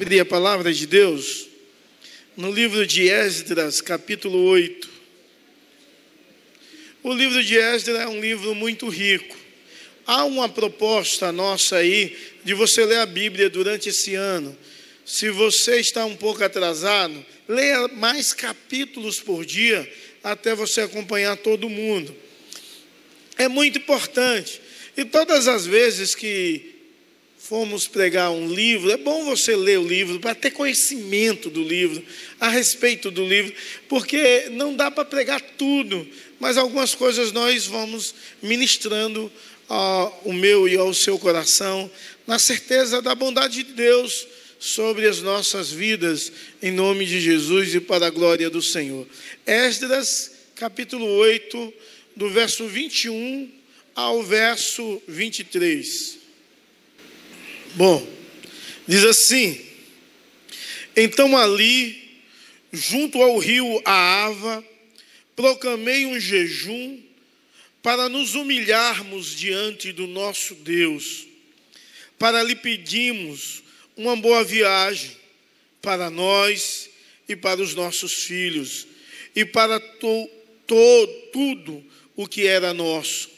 abrir a palavra de Deus no livro de Esdras, capítulo 8. O livro de Esdras é um livro muito rico. Há uma proposta nossa aí de você ler a Bíblia durante esse ano. Se você está um pouco atrasado, leia mais capítulos por dia até você acompanhar todo mundo. É muito importante. E todas as vezes que fomos pregar um livro, é bom você ler o livro para ter conhecimento do livro, a respeito do livro, porque não dá para pregar tudo, mas algumas coisas nós vamos ministrando ao meu e ao seu coração, na certeza da bondade de Deus sobre as nossas vidas, em nome de Jesus e para a glória do Senhor. Esdras, capítulo 8, do verso 21 ao verso 23. Bom, diz assim: Então ali, junto ao rio Aava, proclamei um jejum para nos humilharmos diante do nosso Deus, para lhe pedimos uma boa viagem para nós e para os nossos filhos e para to, to, tudo o que era nosso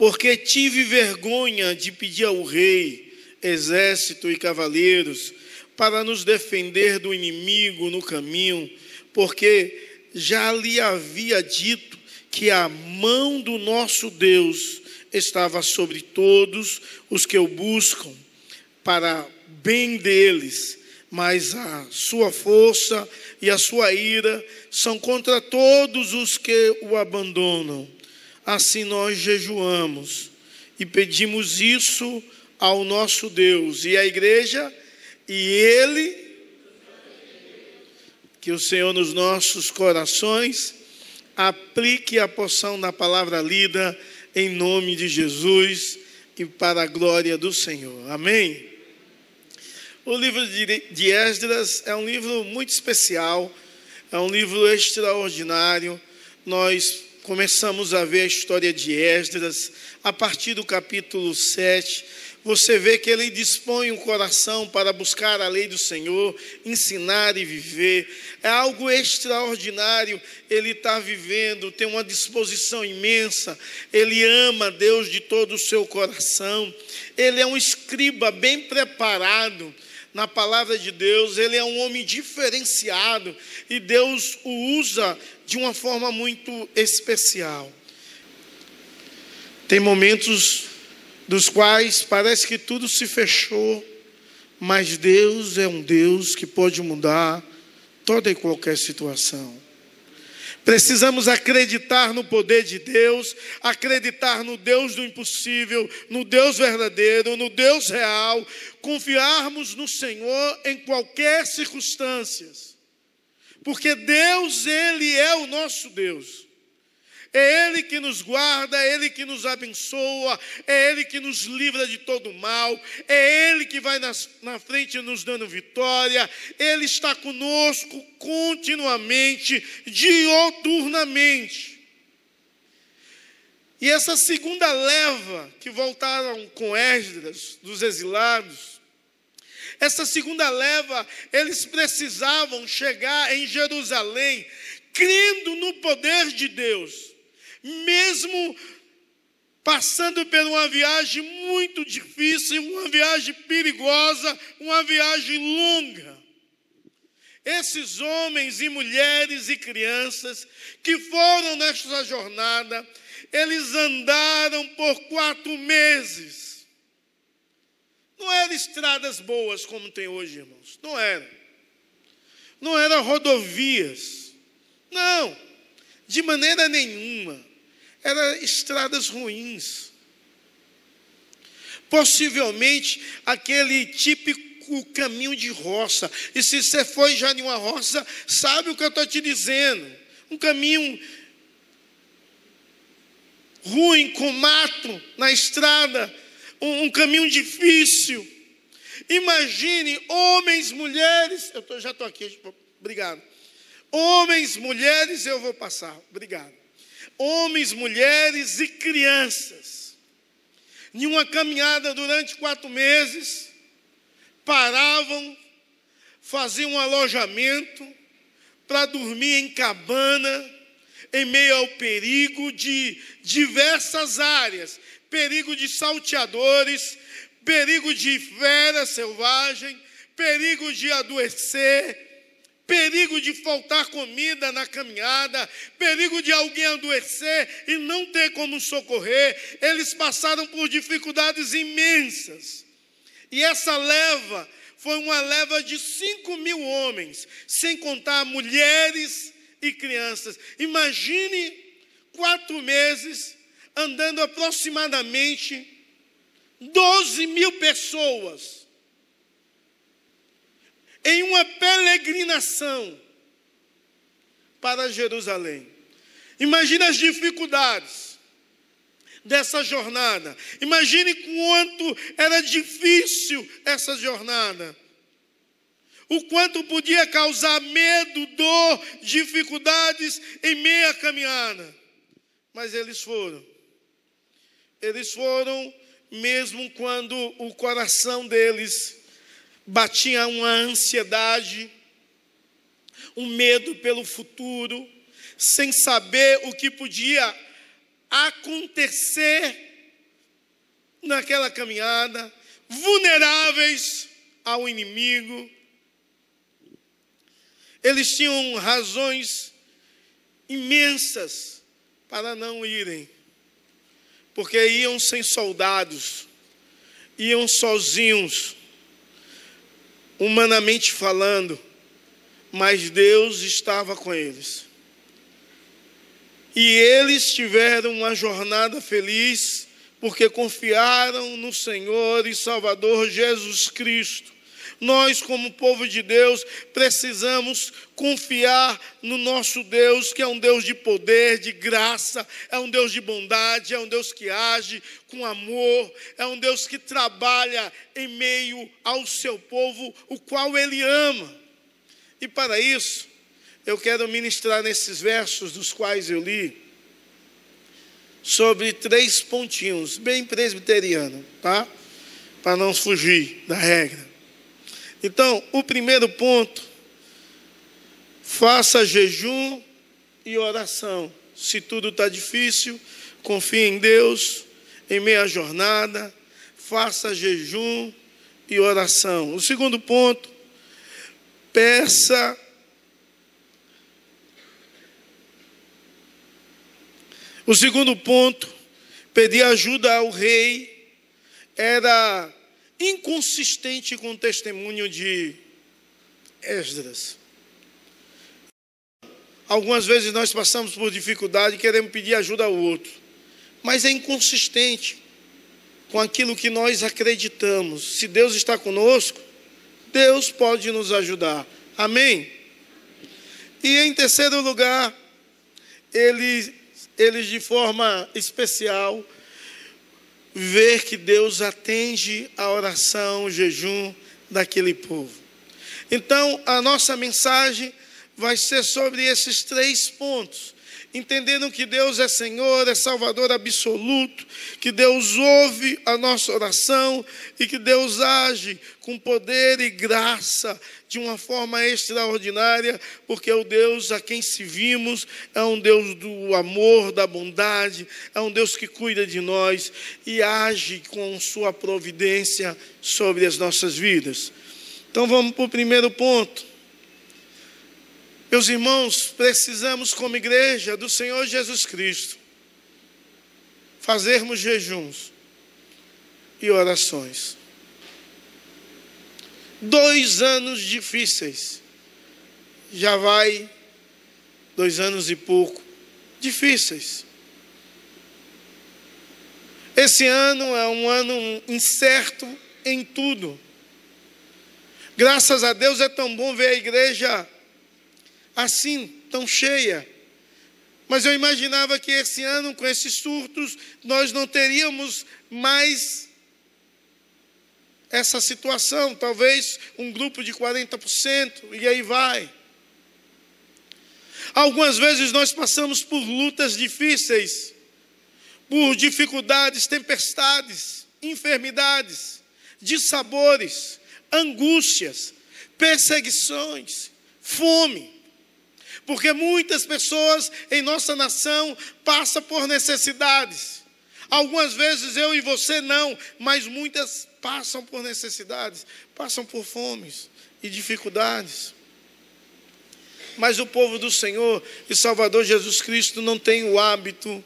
porque tive vergonha de pedir ao rei, exército e cavaleiros, para nos defender do inimigo no caminho, porque já lhe havia dito que a mão do nosso Deus estava sobre todos os que o buscam, para bem deles, mas a sua força e a sua ira são contra todos os que o abandonam assim nós jejuamos e pedimos isso ao nosso Deus e à igreja, e Ele, que o Senhor nos nossos corações aplique a porção da palavra lida em nome de Jesus e para a glória do Senhor. Amém? O livro de Esdras é um livro muito especial, é um livro extraordinário. Nós começamos a ver a história de Esdras, a partir do capítulo 7, você vê que ele dispõe o coração para buscar a lei do Senhor, ensinar e viver. É algo extraordinário. Ele está vivendo, tem uma disposição imensa. Ele ama Deus de todo o seu coração. Ele é um escriba bem preparado na palavra de Deus, ele é um homem diferenciado e Deus o usa de uma forma muito especial. Tem momentos dos quais parece que tudo se fechou, mas Deus é um Deus que pode mudar toda e qualquer situação. Precisamos acreditar no poder de Deus, acreditar no Deus do impossível, no Deus verdadeiro, no Deus real, confiarmos no Senhor em qualquer circunstância. Porque Deus, Ele é o nosso Deus. É Ele que nos guarda, é Ele que nos abençoa, é Ele que nos livra de todo mal, é Ele que vai nas, na frente nos dando vitória, Ele está conosco continuamente, dioturnamente. E essa segunda leva que voltaram com Esdras, dos exilados, essa segunda leva, eles precisavam chegar em Jerusalém, crendo no poder de Deus mesmo passando por uma viagem muito difícil, uma viagem perigosa, uma viagem longa. Esses homens e mulheres e crianças que foram nesta jornada, eles andaram por quatro meses. Não eram estradas boas como tem hoje, irmãos. Não era. Não eram rodovias. Não, de maneira nenhuma eram estradas ruins. Possivelmente aquele típico caminho de roça. E se você foi já em uma roça, sabe o que eu estou te dizendo. Um caminho ruim, com mato na estrada, um, um caminho difícil. Imagine homens, mulheres, eu tô, já estou aqui, obrigado. Homens, mulheres, eu vou passar, obrigado homens, mulheres e crianças, em uma caminhada durante quatro meses, paravam, faziam um alojamento para dormir em cabana, em meio ao perigo de diversas áreas. Perigo de salteadores, perigo de fera selvagem, perigo de adoecer, perigo de faltar comida na caminhada, perigo de alguém adoecer e não ter como socorrer. Eles passaram por dificuldades imensas. E essa leva foi uma leva de cinco mil homens, sem contar mulheres e crianças. Imagine quatro meses andando aproximadamente 12 mil pessoas em uma peregrinação para Jerusalém. Imagine as dificuldades dessa jornada. Imagine quanto era difícil essa jornada. O quanto podia causar medo, dor, dificuldades em meia caminhada. Mas eles foram. Eles foram mesmo quando o coração deles batia uma ansiedade, um medo pelo futuro, sem saber o que podia acontecer naquela caminhada, vulneráveis ao inimigo. Eles tinham razões imensas para não irem porque iam sem soldados, iam sozinhos, humanamente falando, mas Deus estava com eles. E eles tiveram uma jornada feliz, porque confiaram no Senhor e Salvador Jesus Cristo. Nós, como povo de Deus, precisamos confiar no nosso Deus, que é um Deus de poder, de graça, é um Deus de bondade, é um Deus que age com amor, é um Deus que trabalha em meio ao seu povo, o qual Ele ama. E para isso, eu quero ministrar nesses versos dos quais eu li, sobre três pontinhos, bem presbiteriano, tá? Para não fugir da regra. Então, o primeiro ponto, faça jejum e oração. Se tudo está difícil, confie em Deus, em meia jornada, faça jejum e oração. O segundo ponto, peça O segundo ponto, pedir ajuda ao rei, era inconsistente com o testemunho de Esdras. Algumas vezes nós passamos por dificuldade e queremos pedir ajuda ao outro, mas é inconsistente com aquilo que nós acreditamos. Se Deus está conosco, Deus pode nos ajudar. Amém? E em terceiro lugar, eles, eles de forma especial ver que Deus atende a oração, o jejum daquele povo. Então, a nossa mensagem vai ser sobre esses três pontos entendendo que Deus é Senhor, é Salvador absoluto, que Deus ouve a nossa oração e que Deus age com poder e graça de uma forma extraordinária, porque o Deus a quem servimos é um Deus do amor, da bondade, é um Deus que cuida de nós e age com sua providência sobre as nossas vidas. Então vamos para o primeiro ponto. Meus irmãos, precisamos, como igreja do Senhor Jesus Cristo, fazermos jejuns e orações. Dois anos difíceis, já vai dois anos e pouco, difíceis. Esse ano é um ano incerto em tudo. Graças a Deus é tão bom ver a igreja assim, tão cheia. Mas eu imaginava que esse ano, com esses surtos, nós não teríamos mais essa situação. Talvez um grupo de 40%, e aí vai. Algumas vezes nós passamos por lutas difíceis, por dificuldades, tempestades, enfermidades, dissabores, angústias, perseguições, fome. Porque muitas pessoas em nossa nação passam por necessidades. Algumas vezes eu e você não, mas muitas passam por necessidades, passam por fomes e dificuldades. Mas o povo do Senhor e Salvador Jesus Cristo não tem o hábito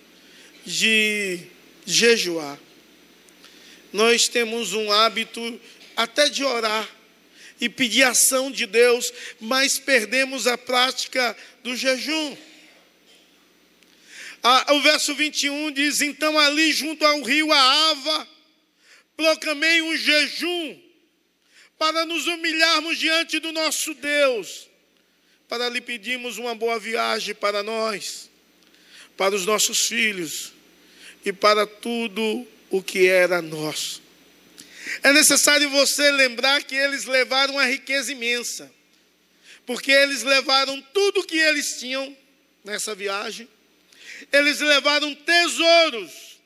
de jejuar. Nós temos um hábito até de orar e pedir ação de Deus, mas perdemos a prática do jejum. O verso 21 diz: Então ali junto ao rio Aava, proclamei um jejum para nos humilharmos diante do nosso Deus, para lhe pedirmos uma boa viagem para nós, para os nossos filhos e para tudo o que era nosso. É necessário você lembrar que eles levaram uma riqueza imensa, porque eles levaram tudo o que eles tinham nessa viagem, eles levaram tesouros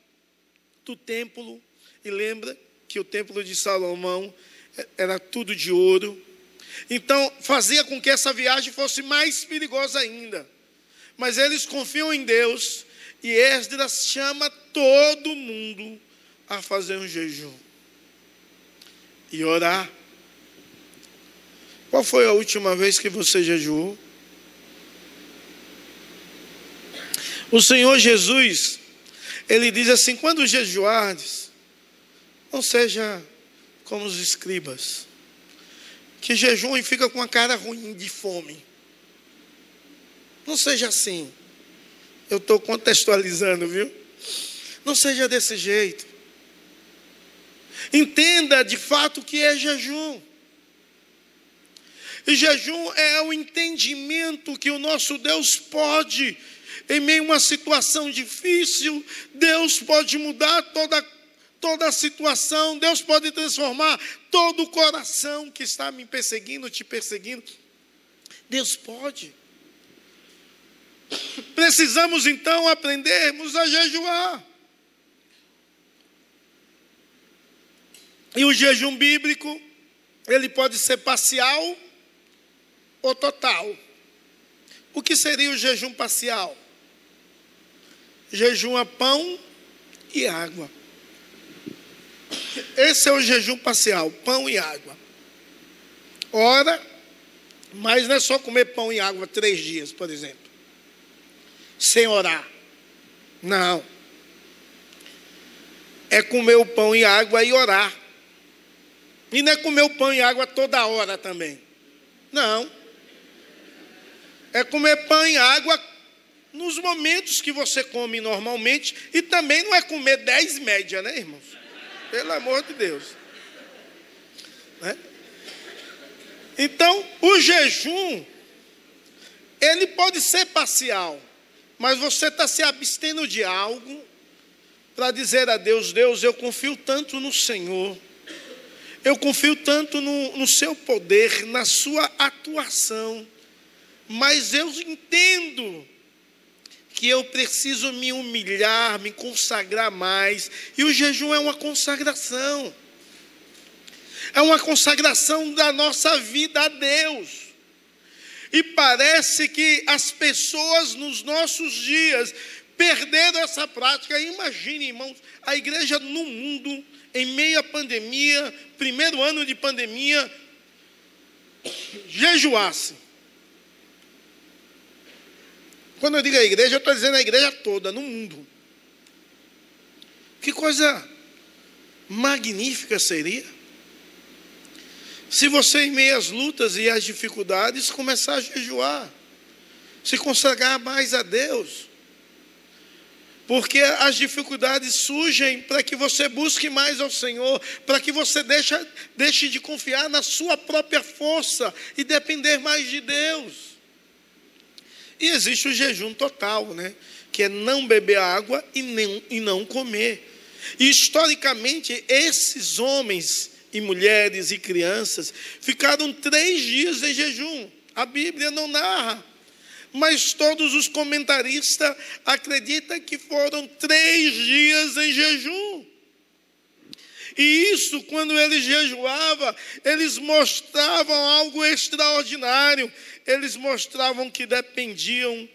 do templo, e lembra que o templo de Salomão era tudo de ouro. Então, fazia com que essa viagem fosse mais perigosa ainda. Mas eles confiam em Deus e Esdras chama todo mundo a fazer um jejum e orar. Qual foi a última vez que você jejuou? O Senhor Jesus, ele diz assim: quando jejuardes, não seja como os escribas, que jejuam e fica com a cara ruim de fome. Não seja assim. Eu estou contextualizando, viu? Não seja desse jeito. Entenda de fato o que é jejum. E jejum é o entendimento que o nosso Deus pode, em meio a uma situação difícil, Deus pode mudar toda, toda a situação, Deus pode transformar todo o coração que está me perseguindo, te perseguindo. Deus pode. Precisamos então aprendermos a jejuar. E o jejum bíblico, ele pode ser parcial ou total. O que seria o jejum parcial? Jejum a pão e água. Esse é o jejum parcial, pão e água. Ora, mas não é só comer pão e água três dias, por exemplo, sem orar. Não. É comer o pão e água e orar. E não é comer o pão e água toda hora também. Não. É comer pão e água nos momentos que você come normalmente. E também não é comer dez média, né, irmãos? Pelo amor de Deus. Né? Então, o jejum, ele pode ser parcial, mas você está se abstendo de algo para dizer a Deus: Deus, eu confio tanto no Senhor eu confio tanto no, no seu poder, na sua atuação, mas eu entendo que eu preciso me humilhar, me consagrar mais, e o jejum é uma consagração, é uma consagração da nossa vida a Deus. E parece que as pessoas nos nossos dias perderam essa prática. Imagine, irmãos, a igreja no mundo em meio à pandemia, primeiro ano de pandemia, jejuasse. Quando eu digo a igreja, eu estou dizendo a igreja toda, no mundo. Que coisa magnífica seria se você, em meio às lutas e às dificuldades, começar a jejuar, se consagrar mais a Deus. Porque as dificuldades surgem para que você busque mais ao Senhor, para que você deixe, deixe de confiar na sua própria força e depender mais de Deus. E existe o jejum total, né? que é não beber água e, nem, e não comer. E historicamente, esses homens e mulheres e crianças ficaram três dias em jejum. A Bíblia não narra mas todos os comentaristas acreditam que foram três dias em jejum. E isso, quando eles jejuavam, eles mostravam algo extraordinário. Eles mostravam que dependiam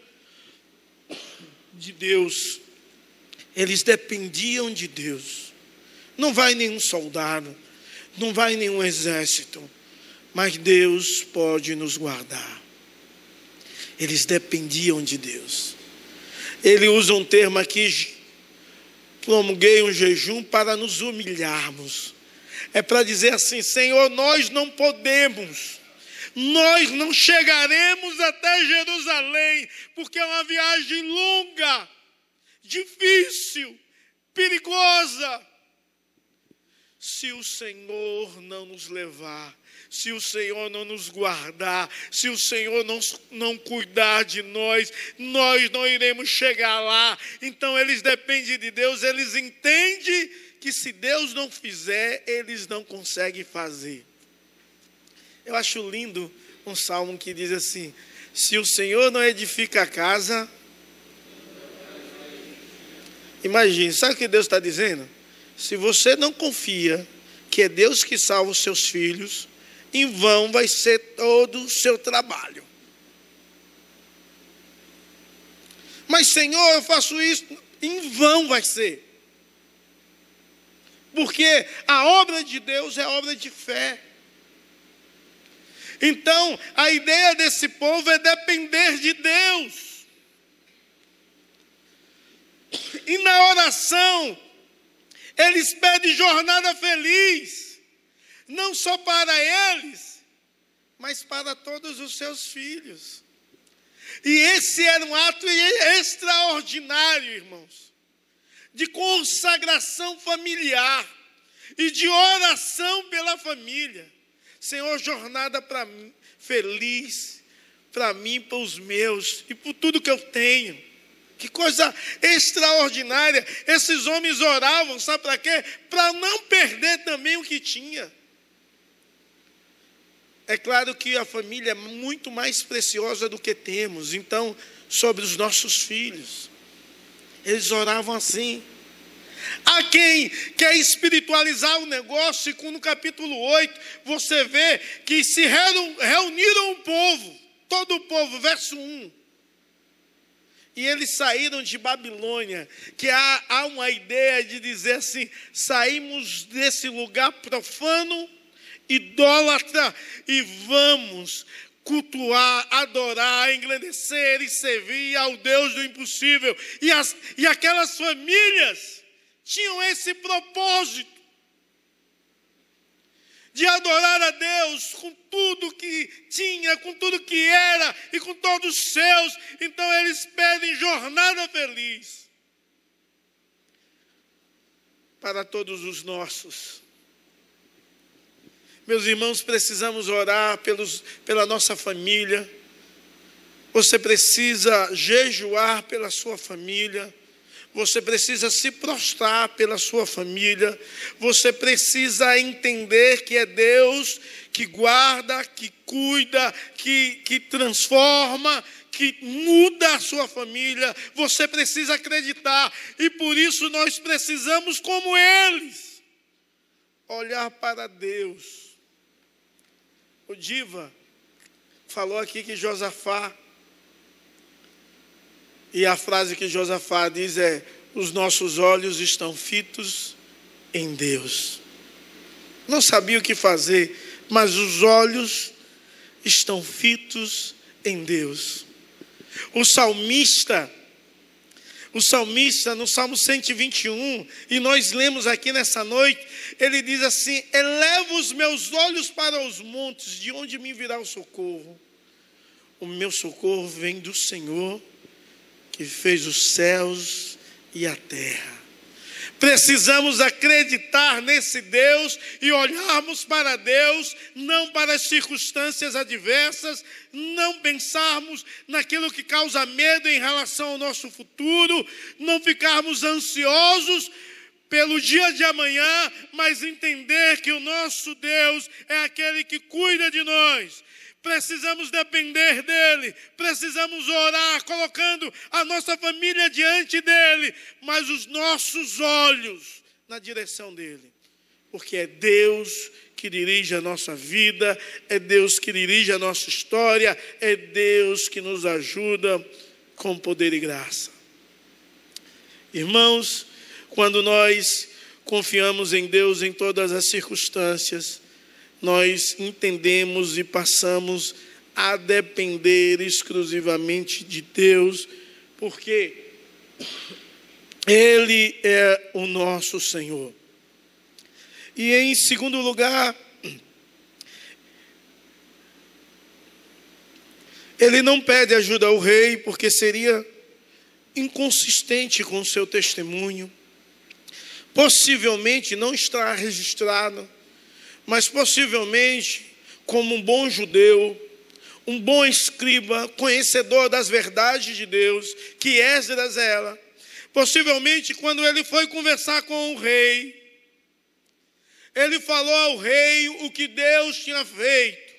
de Deus. Eles dependiam de Deus. Não vai nenhum soldado, não vai nenhum exército, mas Deus pode nos guardar. Eles dependiam de Deus. Ele usa um termo aqui, promulguei um jejum para nos humilharmos. É para dizer assim: Senhor, nós não podemos, nós não chegaremos até Jerusalém, porque é uma viagem longa, difícil, perigosa. Se o Senhor não nos levar, se o Senhor não nos guardar, se o Senhor não, não cuidar de nós, nós não iremos chegar lá. Então eles dependem de Deus, eles entendem que se Deus não fizer, eles não conseguem fazer. Eu acho lindo um salmo que diz assim: se o Senhor não edifica a casa, imagine, sabe o que Deus está dizendo? Se você não confia que é Deus que salva os seus filhos, em vão vai ser todo o seu trabalho. Mas, Senhor, eu faço isso, em vão vai ser. Porque a obra de Deus é obra de fé. Então, a ideia desse povo é depender de Deus. E na oração, eles pedem jornada feliz não só para eles, mas para todos os seus filhos. E esse era um ato extraordinário, irmãos, de consagração familiar e de oração pela família. Senhor, jornada para mim, feliz, para mim, para os meus e por tudo que eu tenho. Que coisa extraordinária. Esses homens oravam, sabe para quê? Para não perder também o que tinha. É claro que a família é muito mais preciosa do que temos. Então, sobre os nossos filhos, eles oravam assim. Há quem quer espiritualizar o negócio, e no capítulo 8 você vê que se reuniram o povo, todo o povo, verso 1. E eles saíram de Babilônia, que há, há uma ideia de dizer assim: saímos desse lugar profano idólatra e vamos cultuar, adorar, engrandecer e servir ao Deus do impossível. E, as, e aquelas famílias tinham esse propósito de adorar a Deus com tudo que tinha, com tudo que era e com todos os seus. Então eles pedem jornada feliz para todos os nossos. Meus irmãos, precisamos orar pelos, pela nossa família. Você precisa jejuar pela sua família. Você precisa se prostrar pela sua família. Você precisa entender que é Deus que guarda, que cuida, que, que transforma, que muda a sua família. Você precisa acreditar. E por isso nós precisamos, como eles, olhar para Deus o Diva falou aqui que Josafá, e a frase que Josafá diz é: os nossos olhos estão fitos em Deus. Não sabia o que fazer, mas os olhos estão fitos em Deus. O salmista o salmista, no Salmo 121, e nós lemos aqui nessa noite, ele diz assim: Eleva os meus olhos para os montes, de onde me virá o socorro? O meu socorro vem do Senhor, que fez os céus e a terra. Precisamos acreditar nesse Deus e olharmos para Deus, não para as circunstâncias adversas, não pensarmos naquilo que causa medo em relação ao nosso futuro, não ficarmos ansiosos pelo dia de amanhã, mas entender que o nosso Deus é aquele que cuida de nós precisamos depender dEle, precisamos orar, colocando a nossa família diante dEle, mas os nossos olhos na direção dEle. porque é Deus que dirige a nossa vida, é Deus que dirige a nossa história, é Deus que nos ajuda com poder e graça. Irmãos, quando nós confiamos em Deus em todas as circunstâncias, nós entendemos e passamos a depender exclusivamente de Deus, porque Ele é o nosso Senhor. E em segundo lugar, ele não pede ajuda ao rei, porque seria inconsistente com o seu testemunho. Possivelmente não está registrado, mas possivelmente, como um bom judeu, um bom escriba, conhecedor das verdades de Deus, que Esdras era, possivelmente quando ele foi conversar com o rei, ele falou ao rei o que Deus tinha feito.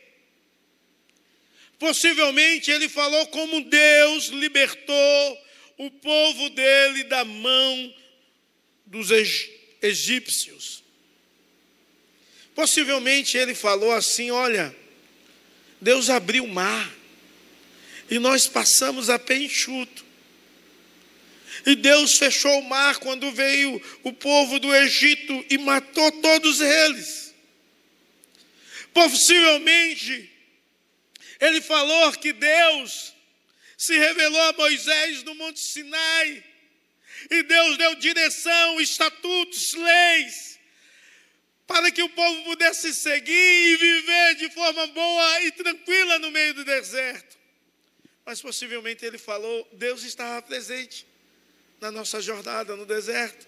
Possivelmente ele falou como Deus libertou o povo dele da mão dos egípcios. Possivelmente ele falou assim: Olha, Deus abriu o mar e nós passamos a pé enxuto. E Deus fechou o mar quando veio o povo do Egito e matou todos eles. Possivelmente, ele falou que Deus se revelou a Moisés no Monte Sinai, e Deus deu direção, estatutos, leis, que o povo pudesse seguir e viver de forma boa e tranquila no meio do deserto. Mas possivelmente ele falou, Deus estava presente na nossa jornada no deserto.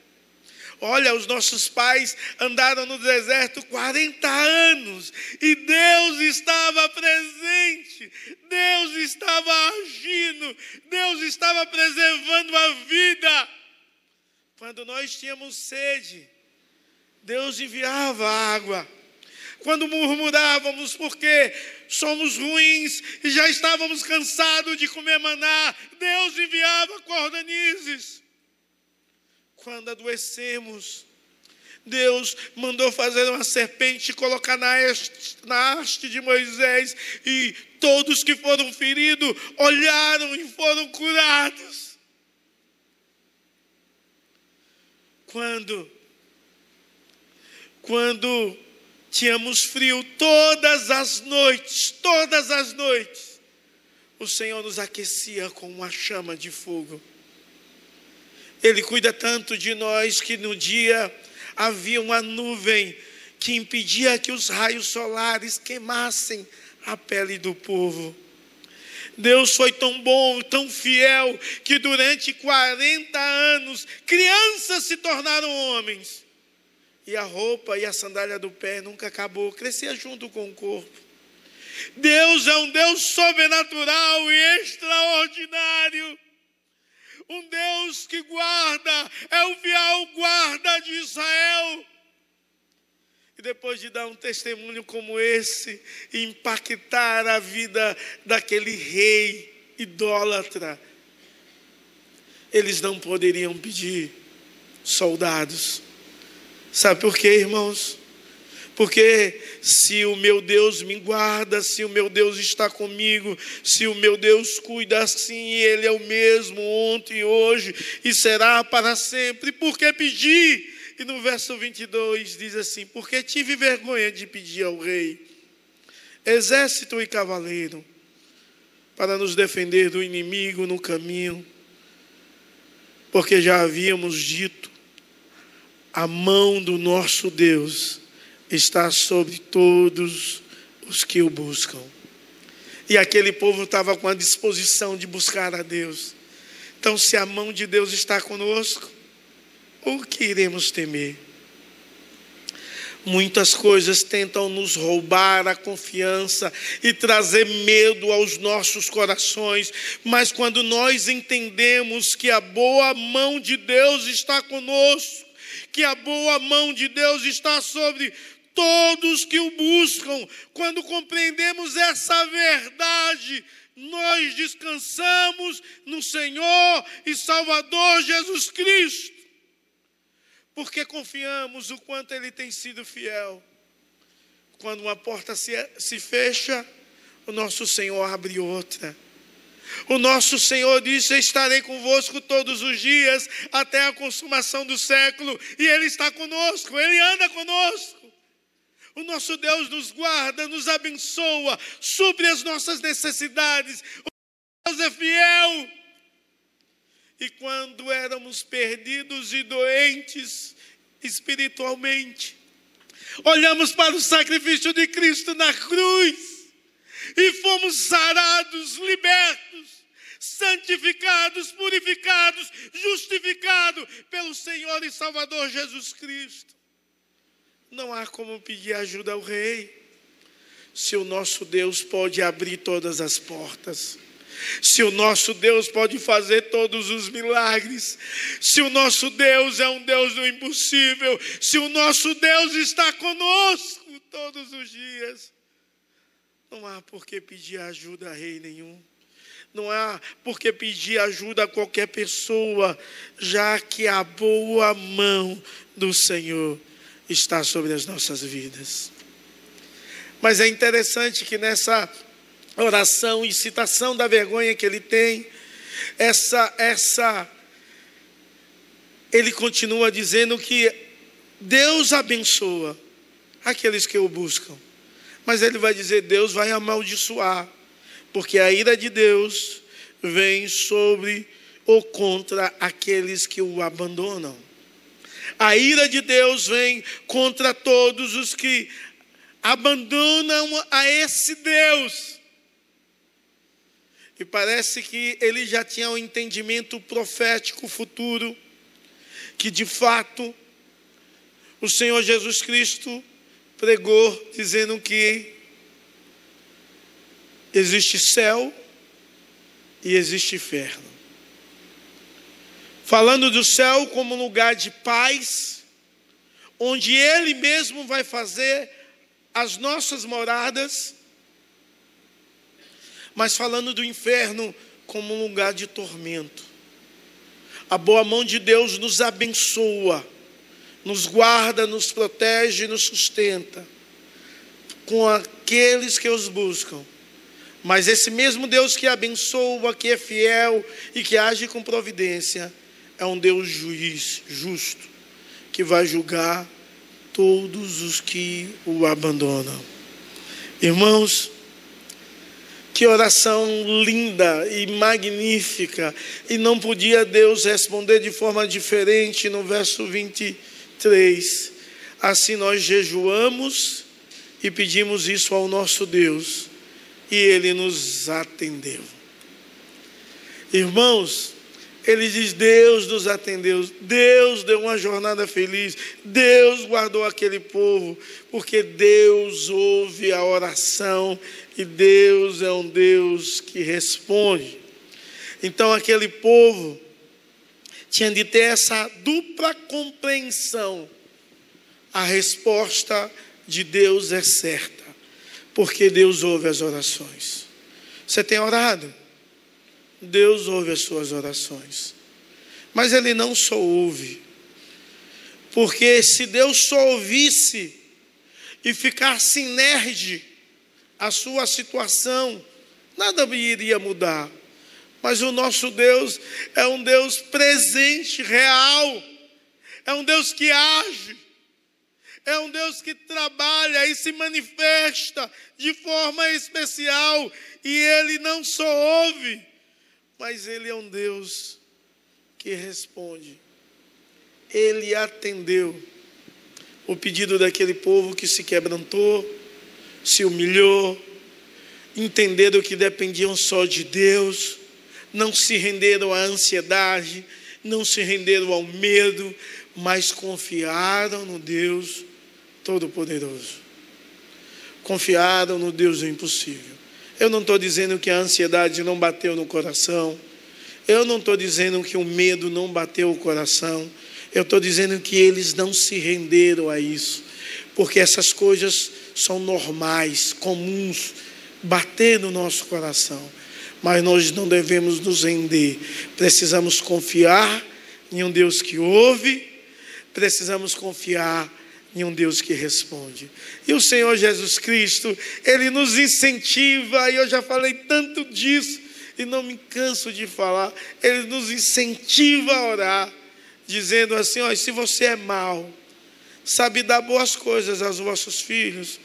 Olha, os nossos pais andaram no deserto 40 anos e Deus estava presente, Deus estava agindo, Deus estava preservando a vida. Quando nós tínhamos sede, Deus enviava água. Quando murmurávamos porque somos ruins e já estávamos cansados de comer maná, Deus enviava cordonizes. Quando adoecemos, Deus mandou fazer uma serpente e colocar na na haste de Moisés, e todos que foram feridos olharam e foram curados. Quando, quando tínhamos frio todas as noites, todas as noites, o Senhor nos aquecia com uma chama de fogo. Ele cuida tanto de nós que no dia havia uma nuvem que impedia que os raios solares queimassem a pele do povo. Deus foi tão bom, tão fiel, que durante 40 anos crianças se tornaram homens. E a roupa e a sandália do pé nunca acabou, crescia junto com o corpo. Deus é um Deus sobrenatural e extraordinário um Deus que guarda, é o fiel guarda de Israel. E depois de dar um testemunho como esse, impactar a vida daquele rei idólatra, eles não poderiam pedir soldados. Sabe por quê, irmãos? Porque se o meu Deus me guarda, se o meu Deus está comigo, se o meu Deus cuida assim, Ele é o mesmo ontem e hoje e será para sempre. Por que pedir? E no verso 22 diz assim: Porque tive vergonha de pedir ao rei, exército e cavaleiro, para nos defender do inimigo no caminho, porque já havíamos dito, a mão do nosso Deus está sobre todos os que o buscam. E aquele povo estava com a disposição de buscar a Deus. Então, se a mão de Deus está conosco, o que iremos temer? Muitas coisas tentam nos roubar a confiança e trazer medo aos nossos corações, mas quando nós entendemos que a boa mão de Deus está conosco, que a boa mão de Deus está sobre todos que o buscam. Quando compreendemos essa verdade, nós descansamos no Senhor e Salvador Jesus Cristo. porque confiamos o quanto Ele tem sido fiel. Quando uma porta se, se fecha, o nosso Senhor abre outra. O nosso Senhor disse: Estarei convosco todos os dias, até a consumação do século, e Ele está conosco, Ele anda conosco. O nosso Deus nos guarda, nos abençoa, supre as nossas necessidades. O Deus é fiel. E quando éramos perdidos e doentes espiritualmente, olhamos para o sacrifício de Cristo na cruz e fomos sarados, libertos, santificados, purificados, justificados pelo Senhor e Salvador Jesus Cristo. Não há como pedir ajuda ao Rei, se o nosso Deus pode abrir todas as portas. Se o nosso Deus pode fazer todos os milagres, se o nosso Deus é um Deus do impossível, se o nosso Deus está conosco todos os dias, não há por que pedir ajuda a rei nenhum. Não há por que pedir ajuda a qualquer pessoa, já que a boa mão do Senhor está sobre as nossas vidas. Mas é interessante que nessa oração e citação da vergonha que ele tem, essa essa ele continua dizendo que Deus abençoa aqueles que o buscam. Mas ele vai dizer: Deus vai amaldiçoar, porque a ira de Deus vem sobre ou contra aqueles que o abandonam. A ira de Deus vem contra todos os que abandonam a esse Deus. E parece que ele já tinha um entendimento profético futuro, que de fato o Senhor Jesus Cristo pregou dizendo que existe céu e existe inferno. Falando do céu como lugar de paz, onde Ele mesmo vai fazer as nossas moradas, mas falando do inferno como um lugar de tormento. A boa mão de Deus nos abençoa nos guarda, nos protege, nos sustenta com aqueles que os buscam. Mas esse mesmo Deus que abençoa, que é fiel e que age com providência, é um Deus juiz, justo, que vai julgar todos os que o abandonam. Irmãos, que oração linda e magnífica, e não podia Deus responder de forma diferente no verso 20 3. Assim nós jejuamos e pedimos isso ao nosso Deus, e Ele nos atendeu. Irmãos, ele diz: Deus nos atendeu, Deus deu uma jornada feliz, Deus guardou aquele povo, porque Deus ouve a oração e Deus é um Deus que responde. Então, aquele povo tinha de ter essa dupla compreensão. A resposta de Deus é certa, porque Deus ouve as orações. Você tem orado? Deus ouve as suas orações. Mas Ele não só ouve, porque se Deus só ouvisse e ficasse inerte a sua situação, nada iria mudar. Mas o nosso Deus é um Deus presente, real, é um Deus que age, é um Deus que trabalha e se manifesta de forma especial, e Ele não só ouve, mas Ele é um Deus que responde. Ele atendeu o pedido daquele povo que se quebrantou, se humilhou, entenderam que dependiam só de Deus não se renderam à ansiedade, não se renderam ao medo, mas confiaram no Deus Todo-Poderoso. Confiaram no Deus do impossível. Eu não estou dizendo que a ansiedade não bateu no coração. Eu não estou dizendo que o medo não bateu o coração. Eu estou dizendo que eles não se renderam a isso. Porque essas coisas são normais, comuns, bater no nosso coração mas nós não devemos nos render. Precisamos confiar em um Deus que ouve, precisamos confiar em um Deus que responde. E o Senhor Jesus Cristo, Ele nos incentiva, e eu já falei tanto disso, e não me canso de falar, Ele nos incentiva a orar, dizendo assim: ó, se você é mau, sabe dar boas coisas aos vossos filhos,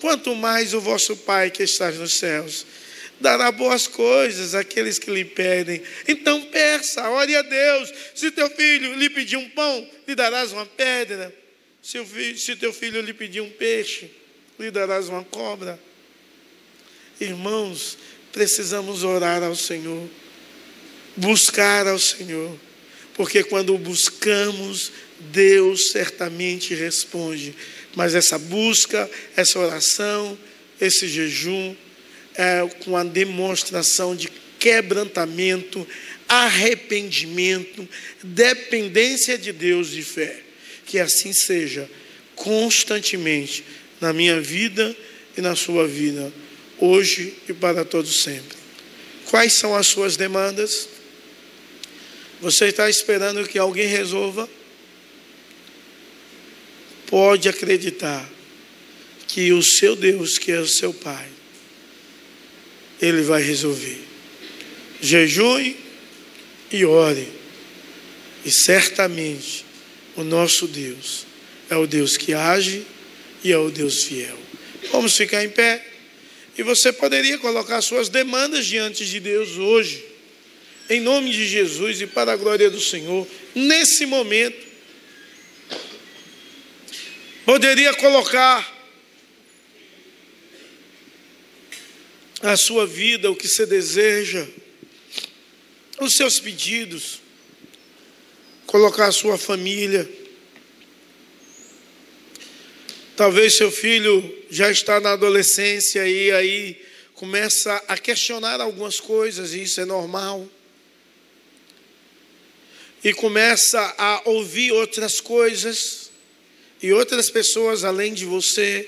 quanto mais o vosso Pai que está nos céus dará boas coisas àqueles que lhe pedem. Então peça, ore a Deus. Se teu filho lhe pedir um pão, lhe darás uma pedra. Se, o filho, se teu filho lhe pedir um peixe, lhe darás uma cobra. Irmãos, precisamos orar ao Senhor, buscar ao Senhor, porque quando buscamos, Deus certamente responde. Mas essa busca, essa oração, esse jejum, é com a demonstração de quebrantamento, arrependimento, dependência de Deus e fé. Que assim seja constantemente na minha vida e na sua vida, hoje e para todos sempre. Quais são as suas demandas? Você está esperando que alguém resolva? Pode acreditar que o seu Deus, que é o seu Pai, Ele vai resolver. Jejue e ore, e certamente o nosso Deus é o Deus que age e é o Deus fiel. Vamos ficar em pé. E você poderia colocar suas demandas diante de Deus hoje, em nome de Jesus e para a glória do Senhor, nesse momento. Poderia colocar a sua vida, o que você deseja, os seus pedidos, colocar a sua família. Talvez seu filho já está na adolescência e aí começa a questionar algumas coisas, e isso é normal. E começa a ouvir outras coisas e outras pessoas além de você.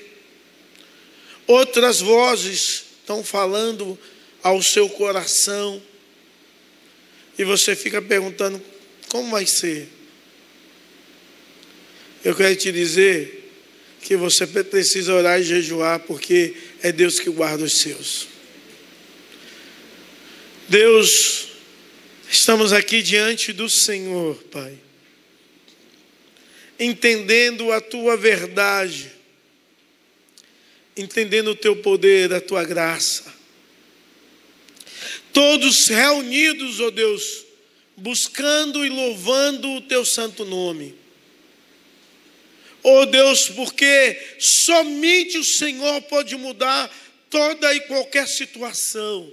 Outras vozes estão falando ao seu coração. E você fica perguntando: como vai ser? Eu quero te dizer que você precisa orar e jejuar, porque é Deus que guarda os seus. Deus, estamos aqui diante do Senhor, Pai, entendendo a tua verdade, entendendo o teu poder, a tua graça. Todos reunidos, ó oh Deus, buscando e louvando o teu santo nome. Oh Deus, porque somente o Senhor pode mudar toda e qualquer situação.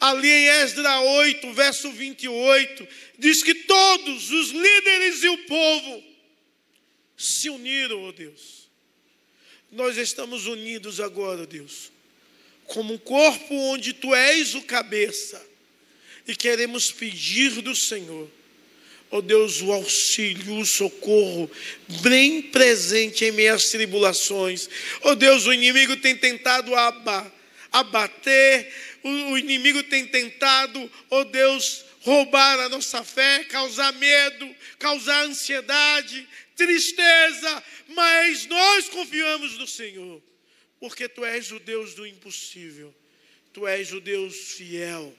Ali em Esdra 8, verso 28, diz que todos os líderes e o povo se uniram, oh Deus. Nós estamos unidos agora, Deus, como um corpo onde tu és o cabeça e queremos pedir do Senhor, ó oh Deus, o auxílio, o socorro, bem presente em minhas tribulações. Ó oh Deus, o inimigo tem tentado abater, o inimigo tem tentado, ó oh Deus, roubar a nossa fé, causar medo, causar ansiedade, tristeza, mas nós confiamos no Senhor, porque Tu és o Deus do impossível, Tu és o Deus fiel.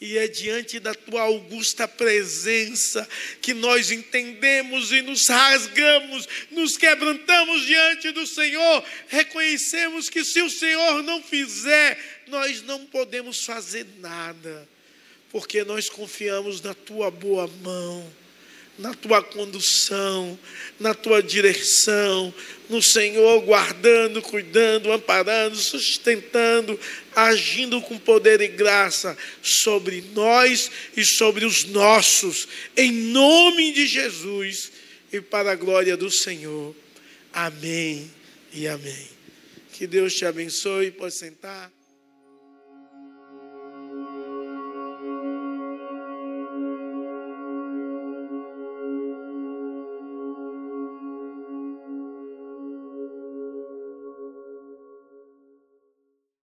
E é diante da tua augusta presença que nós entendemos e nos rasgamos, nos quebrantamos diante do Senhor, reconhecemos que se o Senhor não fizer, nós não podemos fazer nada, porque nós confiamos na tua boa mão na tua condução, na tua direção, no Senhor guardando, cuidando, amparando, sustentando, agindo com poder e graça sobre nós e sobre os nossos, em nome de Jesus e para a glória do Senhor. Amém e amém. Que Deus te abençoe. Pode sentar.